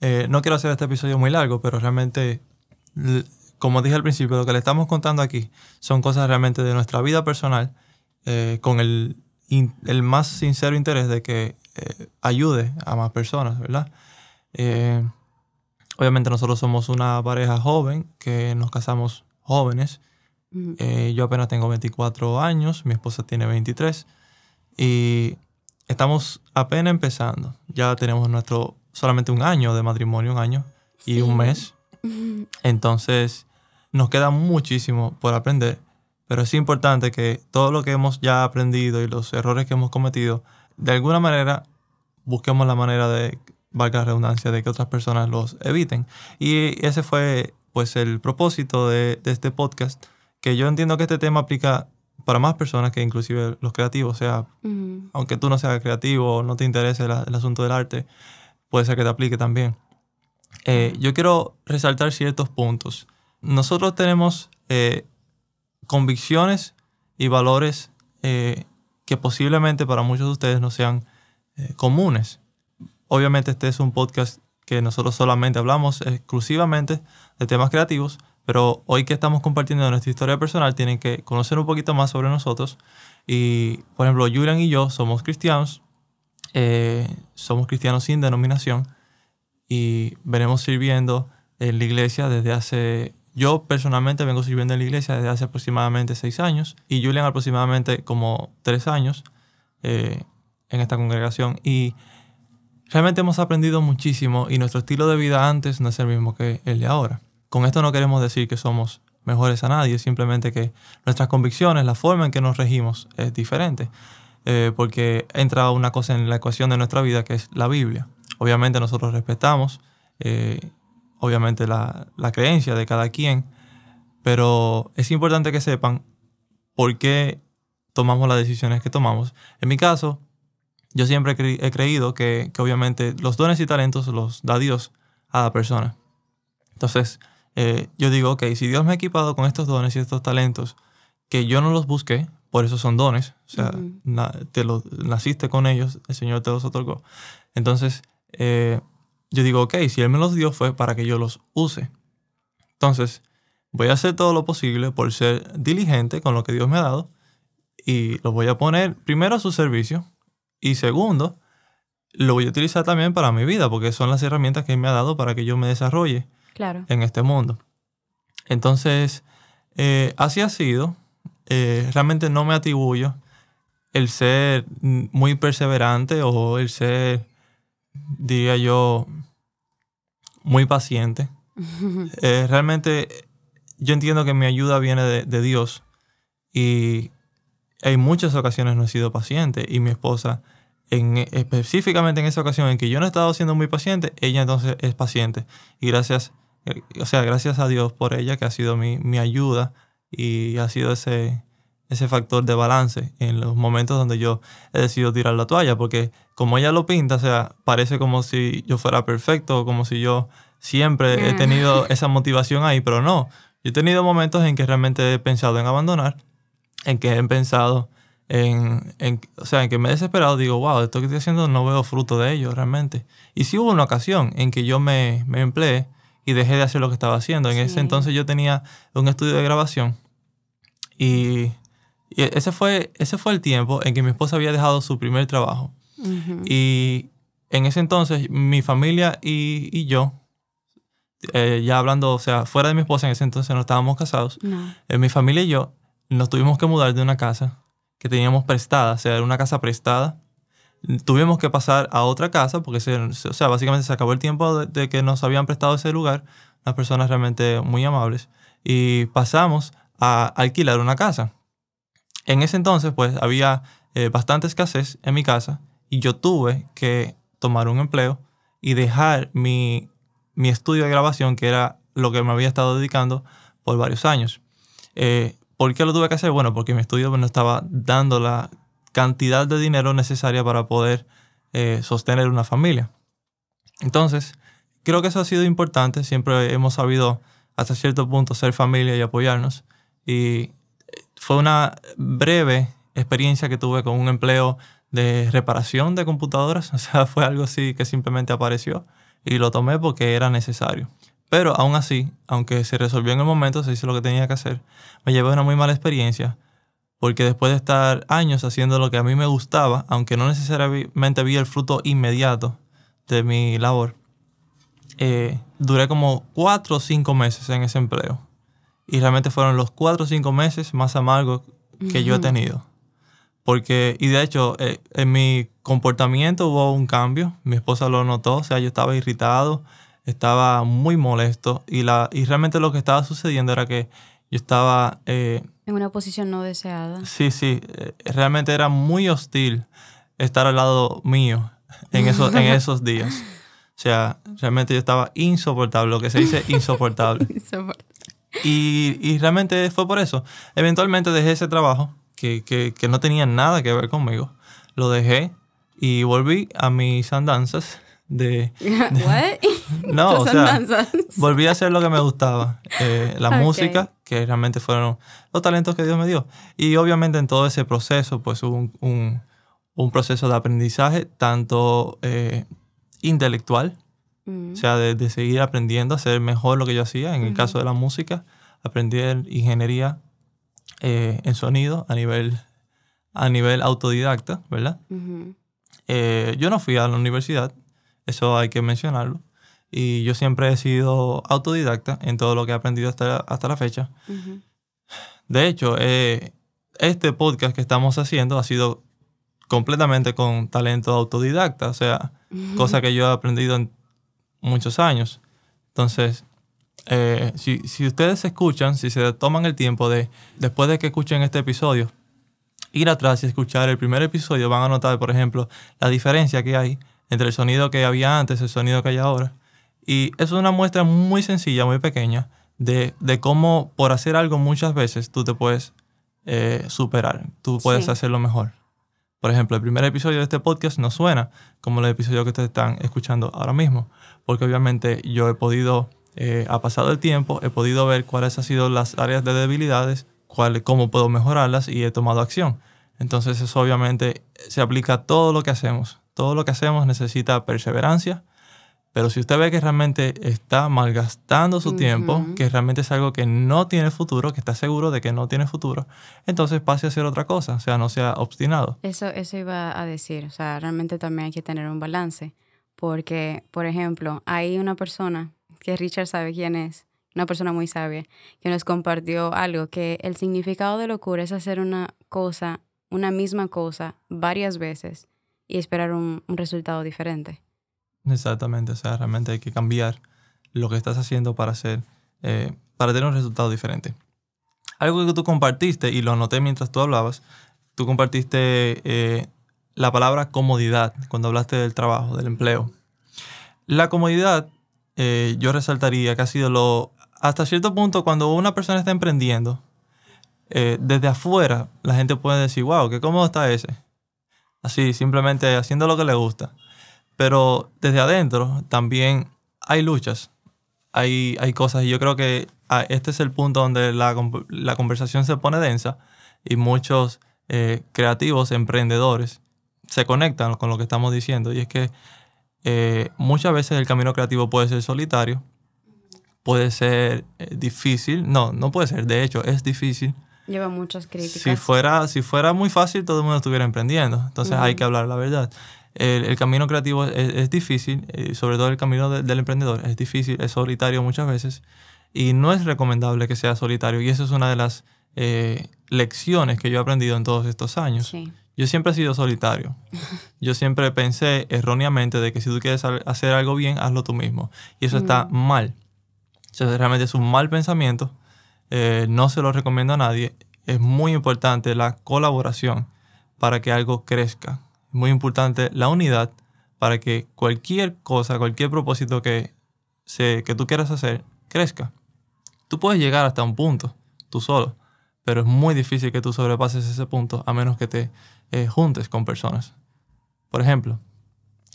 A: Eh, no quiero hacer este episodio muy largo, pero realmente como dije al principio, lo que le estamos contando aquí son cosas realmente de nuestra vida personal, eh, con el el más sincero interés de que eh, ayude a más personas, ¿verdad? Eh, obviamente nosotros somos una pareja joven que nos casamos jóvenes. Eh, yo apenas tengo 24 años, mi esposa tiene 23 y estamos apenas empezando. Ya tenemos nuestro solamente un año de matrimonio, un año y un mes. Entonces nos queda muchísimo por aprender, pero es importante que todo lo que hemos ya aprendido y los errores que hemos cometido, de alguna manera busquemos la manera de, valga la redundancia, de que otras personas los eviten. Y ese fue pues el propósito de, este podcast, que yo entiendo que este tema aplica para más personas que inclusive los creativos, o sea, aunque tú no seas creativo o no te interese el, asunto del arte, puede ser que te aplique también. Eh, yo quiero resaltar ciertos puntos. Nosotros tenemos eh, convicciones y valores eh, que posiblemente para muchos de ustedes no sean comunes. Obviamente este es un podcast que nosotros solamente hablamos exclusivamente de temas creativos, pero hoy que estamos compartiendo nuestra historia personal tienen que conocer un poquito más sobre nosotros. Y, por ejemplo, Julian y yo somos cristianos, eh, somos cristianos sin denominación y venimos sirviendo en la iglesia desde hace... Yo personalmente vengo sirviendo en la iglesia desde hace aproximadamente seis años y Julian aproximadamente como tres años eh, en esta congregación. Y Realmente hemos aprendido muchísimo y nuestro estilo de vida antes no es el mismo que el de ahora. Con esto no queremos decir que somos mejores a nadie, simplemente que nuestras convicciones, la forma en que nos regimos es diferente, eh, porque entra una cosa en la ecuación de nuestra vida que es la Biblia. Obviamente nosotros respetamos, eh, obviamente la, la creencia de cada quien, pero es importante que sepan por qué tomamos las decisiones que tomamos. En mi caso, yo siempre he creído que, obviamente los dones y talentos los da Dios a la persona. Entonces, eh, yo digo, ok, si Dios me ha equipado con estos dones y estos talentos, que yo no los busqué, por eso son dones, o sea, te lo, naciste con ellos, el Señor te los otorgó. Entonces, eh, yo digo, ok, si Él me los dio fue para que yo los use. Entonces, voy a hacer todo lo posible por ser diligente con lo que Dios me ha dado y los voy a poner primero a su servicio, y segundo, lo voy a utilizar también para mi vida, porque son las herramientas que me ha dado para que yo me desarrolle en este mundo. Entonces, eh, así ha sido. Eh, realmente no me atribuyo el ser muy perseverante o el ser, diría yo, muy paciente. Eh, realmente yo entiendo que mi ayuda viene de, de Dios y en muchas ocasiones no he sido paciente y mi esposa en, específicamente en esa ocasión en que yo no he estado siendo muy paciente, ella entonces es paciente. Y gracias, eh, o sea, gracias a Dios por ella, que ha sido mi, mi ayuda y ha sido ese, ese factor de balance en los momentos donde yo he decidido tirar la toalla, porque como ella lo pinta, o sea, parece como si yo fuera perfecto, como si yo siempre he tenido esa motivación ahí, pero no. Yo he tenido momentos en que realmente he pensado en abandonar, en que he pensado en, en, o sea, en que me he desesperado, digo, wow, esto que estoy haciendo no veo fruto de ello realmente. Y sí hubo una ocasión en que yo me, me empleé y dejé de hacer lo que estaba haciendo. En ese entonces yo tenía un estudio de grabación y, y, ese, fue, ese fue el tiempo en que mi esposa había dejado su primer trabajo. Y en ese entonces mi familia y, y yo, eh, ya hablando, o sea, fuera de mi esposa, en ese entonces no estábamos casados, eh, mi familia y yo nos tuvimos que mudar de una casa que teníamos prestada, o sea, era una casa prestada. Tuvimos que pasar a otra casa porque, se, o sea, básicamente se acabó el tiempo de, que nos habían prestado ese lugar, unas personas realmente muy amables, y pasamos a alquilar una casa. En ese entonces, pues, había eh, bastante escasez en mi casa y yo tuve que tomar un empleo y dejar mi, mi estudio de grabación, que era lo que me había estado dedicando por varios años. Eh, ¿Por qué lo tuve que hacer? Bueno, porque mi estudio no estaba dando la cantidad de dinero necesaria para poder eh, sostener una familia. Entonces, creo que eso ha sido importante. Siempre hemos sabido hasta cierto punto ser familia y apoyarnos. Y eh, fue una breve experiencia que tuve con un empleo de reparación de computadoras. O sea, fue algo así que simplemente apareció y lo tomé porque era necesario. Pero aún así, aunque se resolvió en el momento, se hizo lo que tenía que hacer, me llevé una muy mala experiencia porque después de estar años haciendo lo que a mí me gustaba, aunque no necesariamente vi el fruto inmediato de mi labor, eh, duré como cuatro o cinco meses en ese empleo. Y realmente fueron los cuatro o cinco meses más amargos que yo he tenido. Porque, y de hecho, eh, en mi comportamiento hubo un cambio. Mi esposa lo notó. O sea, yo estaba irritado, estaba muy molesto. Y, la, y realmente lo que estaba sucediendo era que yo estaba...
B: Eh, en una posición no deseada.
A: Sí, sí. Eh, realmente era muy hostil estar al lado mío en esos, en esos días. O sea, realmente yo estaba insoportable, lo que se dice insoportable. insoportable. Y, y realmente fue por eso. Eventualmente dejé ese trabajo que, no tenían nada que ver conmigo. Lo dejé y volví a mis andanzas de... no, o sea, volví a hacer lo que me gustaba. Eh, la música, que realmente fueron los talentos que Dios me dio. Y obviamente en todo ese proceso, pues hubo un, un, proceso de aprendizaje, tanto eh, intelectual, mm. o sea, de, seguir aprendiendo a hacer mejor lo que yo hacía. En el caso de la música, aprender ingeniería eh, en sonido a nivel, a nivel autodidacta, ¿verdad? Eh, yo no fui a la universidad, eso hay que mencionarlo. Y yo siempre he sido autodidacta en todo lo que he aprendido hasta, hasta la fecha. De hecho, eh, este podcast que estamos haciendo ha sido completamente con talento autodidacta, o sea, cosa que yo he aprendido en muchos años. Entonces, eh, si, si, ustedes escuchan, si se toman el tiempo de, después de que escuchen este episodio, ir atrás y escuchar el primer episodio, van a notar, por ejemplo, la diferencia que hay entre el sonido que había antes y el sonido que hay ahora. Y es una muestra muy sencilla, muy pequeña, de, de cómo por hacer algo muchas veces tú te puedes eh, superar, tú puedes hacerlo mejor. Por ejemplo, el primer episodio de este podcast no suena como el episodio que ustedes están escuchando ahora mismo, porque obviamente yo he podido eh, ha pasado el tiempo, he podido ver cuáles han sido las áreas de debilidades, cuál, cómo puedo mejorarlas y he tomado acción. Entonces eso obviamente se aplica a todo lo que hacemos. Todo lo que hacemos necesita perseverancia, pero si usted ve que realmente está malgastando su tiempo, que realmente es algo que no tiene futuro, que está seguro de que no tiene futuro, entonces pase a hacer otra cosa, o sea, no sea obstinado.
B: Eso, eso iba a decir, o sea, realmente también hay que tener un balance, porque, por ejemplo, hay una persona que Richard sabe quién es, una persona muy sabia, que nos compartió algo, que el significado de locura es hacer una cosa, una misma cosa, varias veces y esperar un, resultado diferente.
A: Exactamente, o sea, realmente hay que cambiar lo que estás haciendo para hacer, eh, para tener un resultado diferente. Algo que tú compartiste, y lo noté mientras tú hablabas, tú compartiste eh, la palabra comodidad cuando hablaste del trabajo, del empleo. La comodidad eh, yo resaltaría que ha sido lo, hasta cierto punto, cuando una persona está emprendiendo, desde afuera la gente puede decir, wow, qué cómodo está ese. Así, simplemente haciendo lo que le gusta. Pero desde adentro también hay luchas, hay, hay cosas, y yo creo que ah, este es el punto donde la, la conversación se pone densa y muchos eh, creativos, emprendedores, se conectan con lo que estamos diciendo. Y es que eh, muchas veces el camino creativo puede ser solitario, puede ser eh, difícil, no, no puede ser, de hecho es difícil.
B: Lleva muchas críticas.
A: Si fuera, si fuera muy fácil, todo el mundo estuviera emprendiendo, entonces hay que hablar la verdad. El, camino creativo es, difícil, eh, sobre todo el camino del emprendedor es difícil, es solitario muchas veces y no es recomendable que sea solitario y eso es una de las lecciones que yo he aprendido en todos estos años. Sí. Yo siempre he sido solitario. Yo siempre pensé erróneamente de que si tú quieres hacer algo bien, hazlo tú mismo. Y eso está mal. O realmente es un mal pensamiento. Eh, no se lo recomiendo a nadie. Es muy importante la colaboración para que algo crezca. Es muy importante la unidad para que cualquier cosa, cualquier propósito que, se, que tú quieras hacer, crezca. Tú puedes llegar hasta un punto, tú solo, pero es muy difícil que tú sobrepases ese punto a menos que te eh, juntes con personas. Por ejemplo,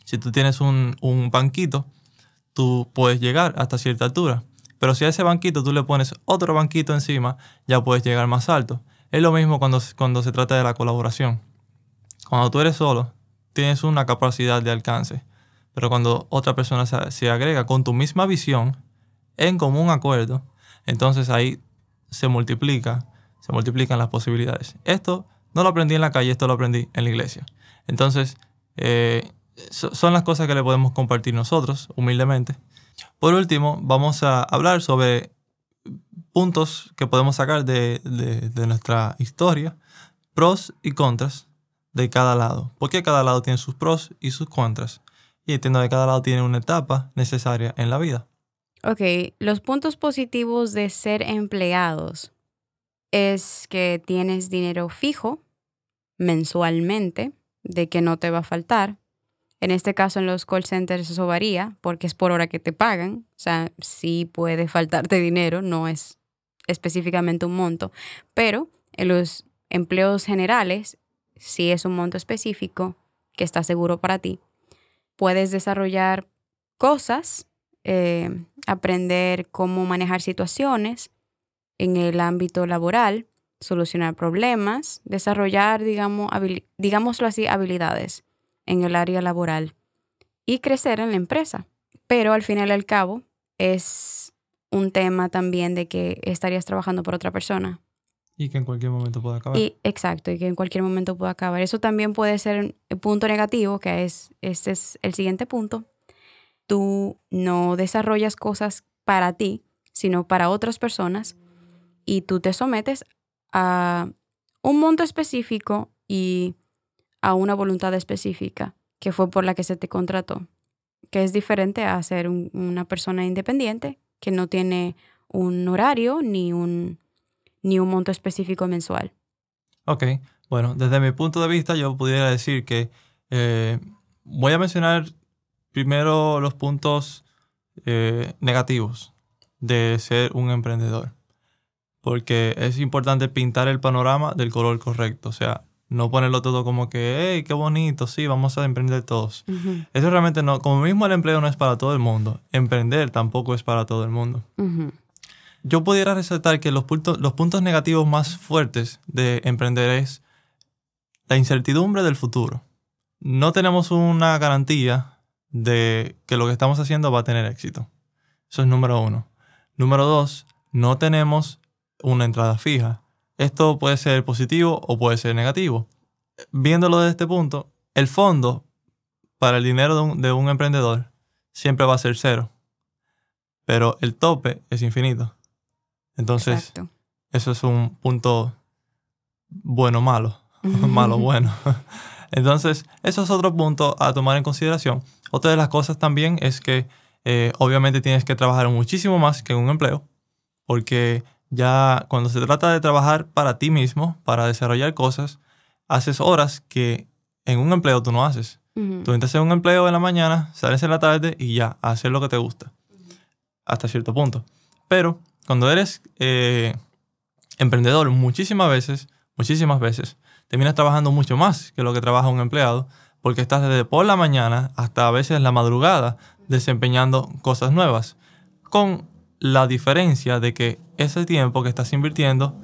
A: si tú tienes un, banquito, tú puedes llegar hasta cierta altura. Pero si a ese banquito tú le pones otro banquito encima, ya puedes llegar más alto. Es lo mismo cuando, cuando se trata de la colaboración. Cuando tú eres solo, tienes una capacidad de alcance. Pero cuando otra persona se, agrega con tu misma visión, en común acuerdo, entonces ahí se multiplica se multiplican las posibilidades. Esto no lo aprendí en la calle, esto lo aprendí en la iglesia. Entonces, eh, son las cosas que le podemos compartir nosotros, humildemente. Por último, vamos a hablar sobre puntos que podemos sacar de, de, nuestra historia, pros y contras de cada lado. Porque cada lado tiene sus pros y sus contras. Y entiendo que cada lado tiene una etapa necesaria en la vida.
B: Ok, los puntos positivos de ser empleados es que tienes dinero fijo mensualmente, de que no te va a faltar. En este caso, en los call centers eso varía porque es por hora que te pagan. O sea, sí puede faltarte dinero, no es específicamente un monto. Pero en los empleos generales, sí es un monto específico que está seguro para ti. Puedes desarrollar cosas, eh, aprender cómo manejar situaciones en el ámbito laboral, solucionar problemas, desarrollar, digamos, digámoslo así, habilidades en el área laboral y crecer en la empresa. Pero al final y al cabo es un tema también de que estarías trabajando por otra persona.
A: Y que en cualquier momento pueda acabar.
B: Y, exacto, y que en cualquier momento pueda acabar. Eso también puede ser un punto negativo, que es, este es el siguiente punto. Tú no desarrollas cosas para ti, sino para otras personas, y tú te sometes a un monto específico y a una voluntad específica que fue por la que se te contrató, que es diferente a ser una persona independiente que no tiene un horario ni un, ni un monto específico mensual.
A: Ok, bueno, desde mi punto de vista yo pudiera decir que eh, voy a mencionar primero los puntos eh, negativos de ser un emprendedor, porque es importante pintar el panorama del color correcto, o sea, no ponerlo todo como que, hey, qué bonito, sí, vamos a emprender todos. Eso realmente no, como mismo el empleo no es para todo el mundo, emprender tampoco es para todo el mundo. Yo pudiera resaltar que los puntos, los puntos negativos más fuertes de emprender es la incertidumbre del futuro. No tenemos una garantía de que lo que estamos haciendo va a tener éxito. Eso es número uno. Número dos, no tenemos una entrada fija. Esto puede ser positivo o puede ser negativo. Viéndolo desde este punto, el fondo para el dinero de un, emprendedor siempre va a ser cero, pero el tope es infinito. Entonces, eso es un punto bueno, malo, malo, bueno. Entonces, eso es otro punto a tomar en consideración. Otra de las cosas también es que eh, obviamente tienes que trabajar muchísimo más que en un empleo, porque ya cuando se trata de trabajar para ti mismo, para desarrollar cosas, haces horas que en un empleo tú no haces. Tú entras en un empleo en la mañana, sales en la tarde y ya, hacer lo que te gusta. Hasta cierto punto. Pero cuando eres eh, emprendedor, muchísimas veces, muchísimas veces, terminas trabajando mucho más que lo que trabaja un empleado, porque estás desde por la mañana hasta a veces la madrugada desempeñando cosas nuevas, con la diferencia de que ese tiempo que estás invirtiendo,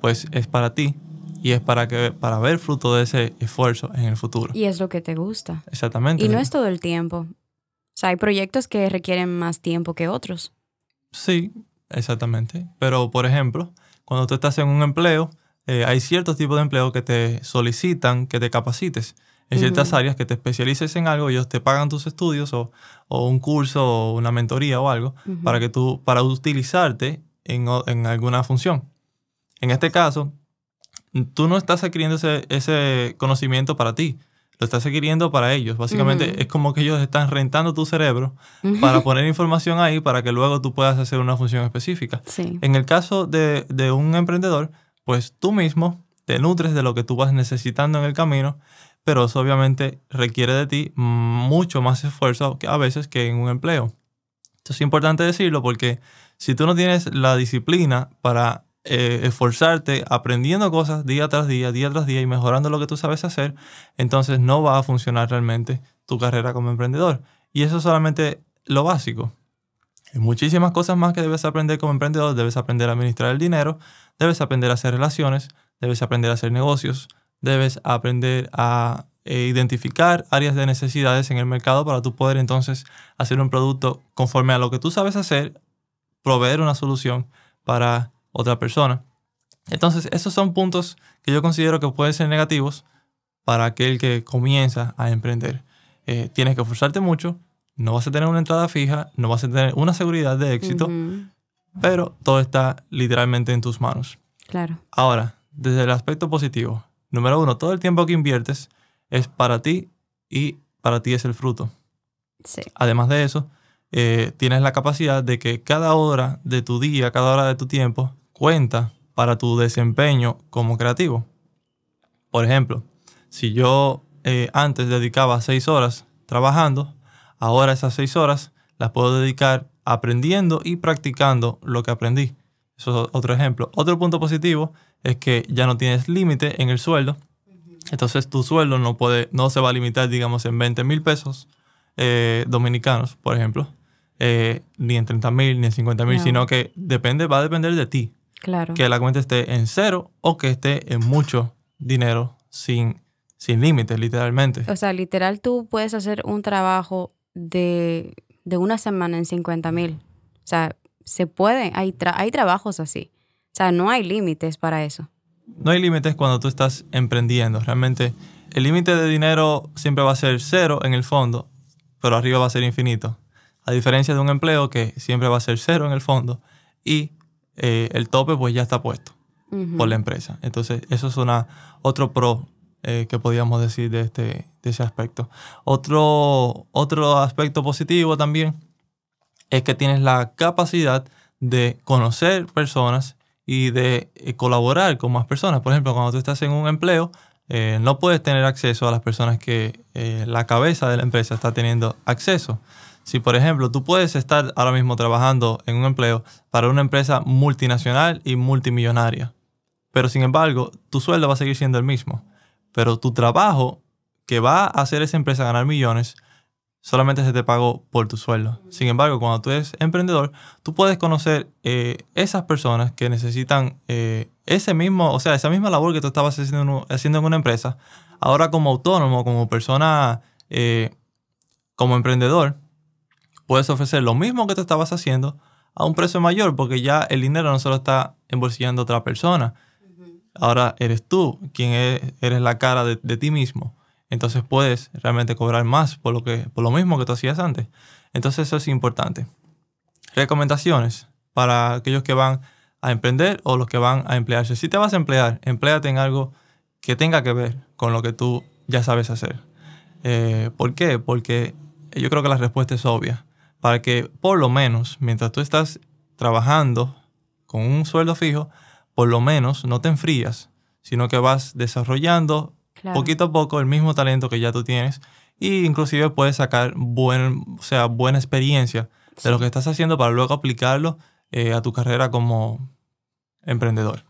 A: pues es para ti y es para, que, para ver fruto de ese esfuerzo en el futuro.
B: Y es lo que te gusta.
A: Exactamente.
B: Y no es todo el tiempo. O sea, hay proyectos que requieren más tiempo que otros.
A: Sí, exactamente. Pero, por ejemplo, cuando tú estás en un empleo, eh, hay ciertos tipos de empleo que te solicitan que te capacites en ciertas áreas, que te especialices en algo, ellos te pagan tus estudios o, un curso o una mentoría o algo para que tú, para utilizarte en, en, alguna función. En este caso, tú no estás adquiriendo ese, ese conocimiento para ti, lo estás adquiriendo para ellos. Básicamente es como que ellos están rentando tu cerebro para poner información ahí para que luego tú puedas hacer una función específica. En el caso de, de, un emprendedor, pues tú mismo te nutres de lo que tú vas necesitando en el camino pero eso obviamente requiere de ti mucho más esfuerzo a veces que en un empleo. Esto es importante decirlo porque si tú no tienes la disciplina para eh, esforzarte aprendiendo cosas día tras día, día tras día y mejorando lo que tú sabes hacer, entonces no va a funcionar realmente tu carrera como emprendedor. Y eso es solamente lo básico. Hay muchísimas cosas más que debes aprender como emprendedor. Debes aprender a administrar el dinero, debes aprender a hacer relaciones, debes aprender a hacer negocios, debes aprender a eh, identificar áreas de necesidades en el mercado para tú poder entonces hacer un producto conforme a lo que tú sabes hacer, proveer una solución para otra persona. Entonces, esos son puntos que yo considero que pueden ser negativos para aquel que comienza a emprender. Eh, tienes que esforzarte mucho, no vas a tener una entrada fija, no vas a tener una seguridad de éxito, pero todo está literalmente en tus manos.
B: Claro.
A: Ahora, desde el aspecto positivo, número uno, todo el tiempo que inviertes es para ti y para ti es el fruto.
B: Sí.
A: Además de eso, eh, tienes la capacidad de que cada hora de tu día, cada hora de tu tiempo, cuenta para tu desempeño como creativo. Por ejemplo, si yo eh, antes dedicaba seis horas trabajando, ahora esas seis horas las puedo dedicar aprendiendo y practicando lo que aprendí. Eso es otro ejemplo. Otro punto positivo es que ya no tienes límite en el sueldo. Entonces tu sueldo no, puede, no se va a limitar, digamos, en 20 mil pesos eh, dominicanos, por ejemplo, eh, ni en 30 mil, ni en 50 mil, sino que depende, va a depender de ti.
B: Claro.
A: Que la cuenta esté en cero o que esté en mucho dinero sin, sin límites, literalmente.
B: O sea, literal tú puedes hacer un trabajo de, una semana en 50 mil. O sea, se puede, hay, hay trabajos así. Sea, no hay límites para eso.
A: No hay límites cuando tú estás emprendiendo. Realmente el límite de dinero siempre va a ser cero en el fondo, pero arriba va a ser infinito. A diferencia de un empleo que siempre va a ser cero en el fondo y eh, el tope pues ya está puesto por la empresa. Entonces eso es una, otro pro eh, que podríamos decir de, este, de ese aspecto. Otro, otro aspecto positivo también es que tienes la capacidad de conocer personas y de eh, colaborar con más personas. Por ejemplo, cuando tú estás en un empleo, eh, no puedes tener acceso a las personas que la cabeza de la empresa está teniendo acceso. Si, por ejemplo, tú puedes estar ahora mismo trabajando en un empleo para una empresa multinacional y multimillonaria, pero sin embargo, tu sueldo va a seguir siendo el mismo pero tu trabajo que va a hacer esa empresa ganar millones solamente se te pagó por tu sueldo. Sin embargo, cuando tú eres emprendedor, tú puedes conocer eh, esas personas que necesitan eh, ese mismo, o sea, esa misma labor que tú estabas haciendo, haciendo en una empresa, ahora como autónomo, como persona, eh, como emprendedor, puedes ofrecer lo mismo que tú estabas haciendo a un precio mayor, porque ya el dinero no solo está embolsillando otra persona, Ahora eres tú quien eres la cara de, ti mismo. Entonces puedes realmente cobrar más por lo, que, por lo mismo que tú hacías antes. Entonces eso es importante. Recomendaciones para aquellos que van a emprender o los que van a emplearse. Si te vas a emplear, empléate en algo que tenga que ver con lo que tú ya sabes hacer. Eh, ¿Por qué? Porque yo creo que la respuesta es obvia. Para que por lo menos, mientras tú estás trabajando con un sueldo fijo, por lo menos no te enfrías, sino que vas desarrollando poquito a poco el mismo talento que ya tú tienes e inclusive puedes sacar buen, o sea, buena experiencia de lo que estás haciendo para luego aplicarlo eh, a tu carrera como emprendedor.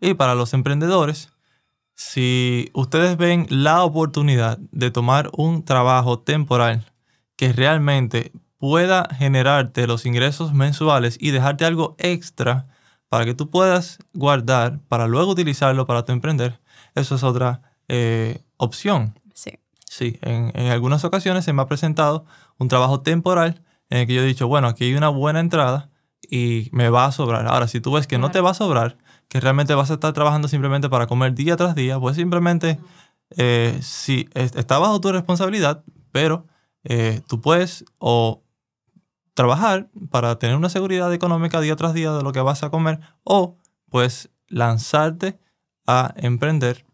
A: Y para los emprendedores, si ustedes ven la oportunidad de tomar un trabajo temporal que realmente pueda generarte los ingresos mensuales y dejarte algo extra para que tú puedas guardar para luego utilizarlo para tu emprender, eso es otra eh, opción.
B: Sí.
A: Sí, en, algunas ocasiones se me ha presentado un trabajo temporal en el que yo he dicho, bueno, aquí hay una buena entrada y me va a sobrar. Ahora, si tú ves que no te va a sobrar, que realmente vas a estar trabajando simplemente para comer día tras día, pues simplemente, eh, sí, está bajo tu responsabilidad, pero eh, tú puedes o trabajar para tener una seguridad económica día tras día de lo que vas a comer o pues lanzarte a emprender.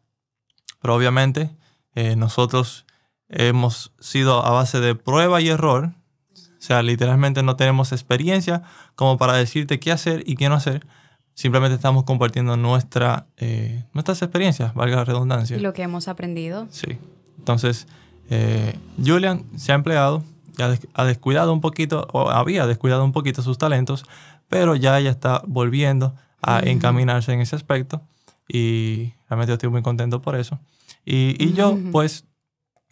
A: Pero obviamente eh, nosotros hemos sido a base de prueba y error. O sea, literalmente no tenemos experiencia como para decirte qué hacer y qué no hacer. Simplemente estamos compartiendo nuestra, eh, nuestras experiencias, valga la redundancia.
B: Y lo que hemos aprendido.
A: Sí. Entonces, eh, Julian se ha empleado ha descuidado un poquito, o había descuidado un poquito sus talentos, pero ya ella está volviendo a encaminarse en ese aspecto y realmente estoy muy contento por eso. Y, yo, pues,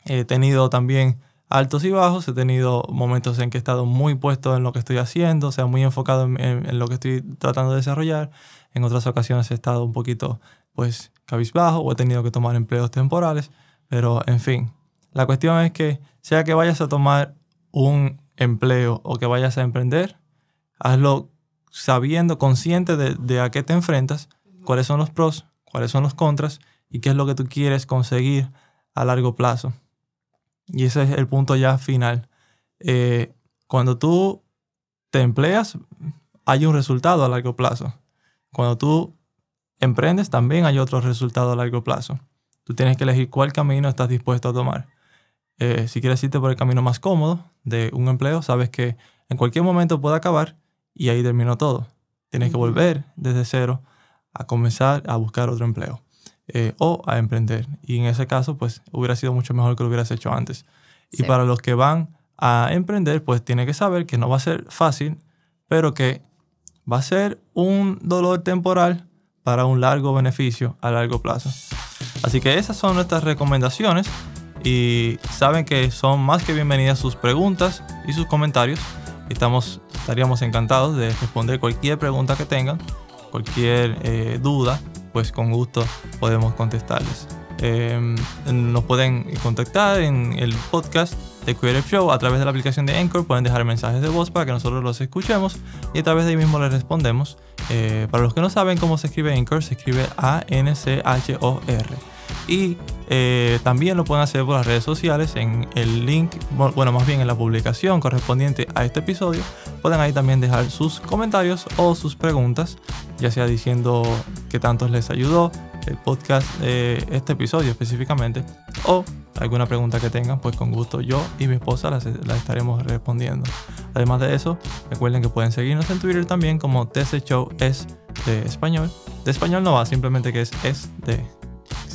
A: he tenido también altos y bajos, he tenido momentos en que he estado muy puesto en lo que estoy haciendo, o sea, muy enfocado en, lo que estoy tratando de desarrollar. En otras ocasiones he estado un poquito, pues, cabizbajo o he tenido que tomar empleos temporales, pero en fin, la cuestión es que sea que vayas a tomar un empleo o que vayas a emprender, hazlo sabiendo, consciente de, a qué te enfrentas cuáles son los pros, cuáles son los contras y qué es lo que tú quieres conseguir a largo plazo. Y ese es el punto ya final. Eh, cuando tú te empleas, hay un resultado a largo plazo. Cuando tú emprendes, también hay otro resultado a largo plazo. Tú tienes que elegir cuál camino estás dispuesto a tomar. Eh, si quieres irte por el camino más cómodo de un empleo, sabes que en cualquier momento puede acabar y ahí terminó todo. Tienes que volver desde cero a comenzar a buscar otro empleo eh, o a emprender. Y en ese caso, pues hubiera sido mucho mejor que lo hubieras hecho antes. Y para los que van a emprender, pues tiene que saber que no va a ser fácil, pero que va a ser un dolor temporal para un largo beneficio a largo plazo. Así que esas son nuestras recomendaciones y saben que son más que bienvenidas sus preguntas y sus comentarios. Estamos, estaríamos encantados de responder cualquier pregunta que tengan, cualquier eh, duda, pues con gusto podemos contestarles. Em, nos pueden contactar en el podcast de Creative Show a través de la aplicación de Anchor. Pueden dejar mensajes de voz para que nosotros los escuchemos y a través de ahí mismo les respondemos. Eh, para los que no saben cómo se escribe Anchor, se escribe A-N-C-H-O-R. Y eh, también lo pueden hacer por las redes sociales en el link, bueno, más bien en la publicación correspondiente a este episodio. Pueden ahí también dejar sus comentarios o sus preguntas, ya sea diciendo qué tanto les ayudó el podcast, de este episodio específicamente, o alguna pregunta que tengan, pues con gusto yo y mi esposa las, estaremos respondiendo. Además de eso, recuerden que pueden seguirnos en Twitter también como TC Show es de español. De español no va, simplemente que es es de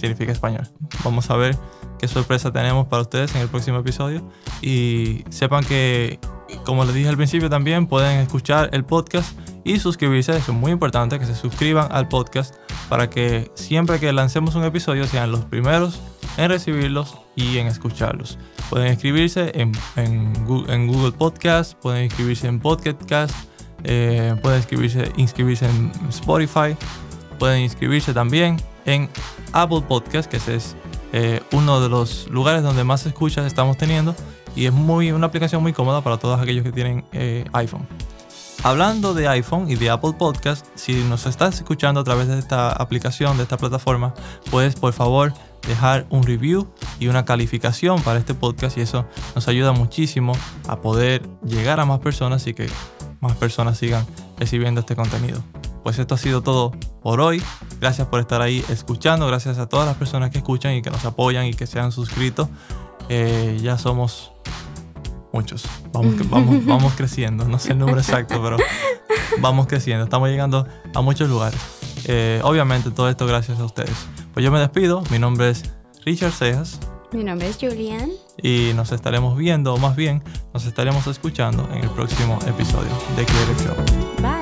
A: significa español. Vamos a ver qué sorpresa tenemos para ustedes en el próximo episodio. Y sepan que, como les dije al principio también, pueden escuchar el podcast y suscribirse. Eso es muy importante, que se suscriban al podcast para que siempre que lancemos un episodio sean los primeros en recibirlos y en escucharlos. Pueden inscribirse en, en, Google, Podcast, pueden inscribirse en Podcast, eh, pueden inscribirse, inscribirse en Spotify, pueden inscribirse también en Apple Podcast, que ese es eh, uno de los lugares donde más escuchas estamos teniendo y es muy, una aplicación muy cómoda para todos aquellos que tienen eh, iPhone. Hablando de iPhone y de Apple Podcast, si nos estás escuchando a través de esta aplicación, de esta plataforma, puedes por favor dejar un review y una calificación para este podcast y eso nos ayuda muchísimo a poder llegar a más personas y que más personas sigan recibiendo este contenido. Pues esto ha sido todo por hoy. Gracias por estar ahí escuchando. Gracias a todas las personas que escuchan y que nos apoyan y que se han suscrito. Eh, ya somos muchos. Vamos, vamos, vamos creciendo. No sé el número exacto, pero vamos creciendo. Estamos llegando a muchos lugares. Eh, obviamente todo esto gracias a ustedes. Pues yo me despido. Mi nombre es Richard Cejas.
B: Mi nombre es Julian.
A: Y nos estaremos viendo, o más bien, nos estaremos escuchando en el próximo episodio de Creative Show.
B: Bye.